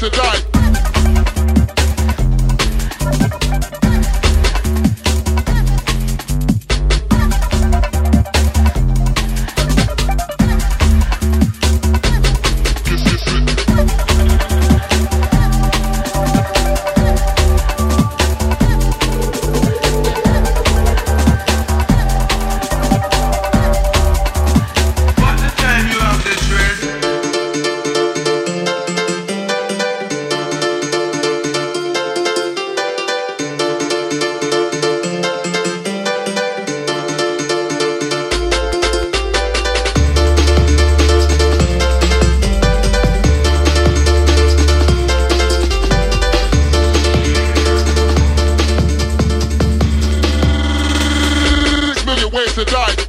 to die. to die.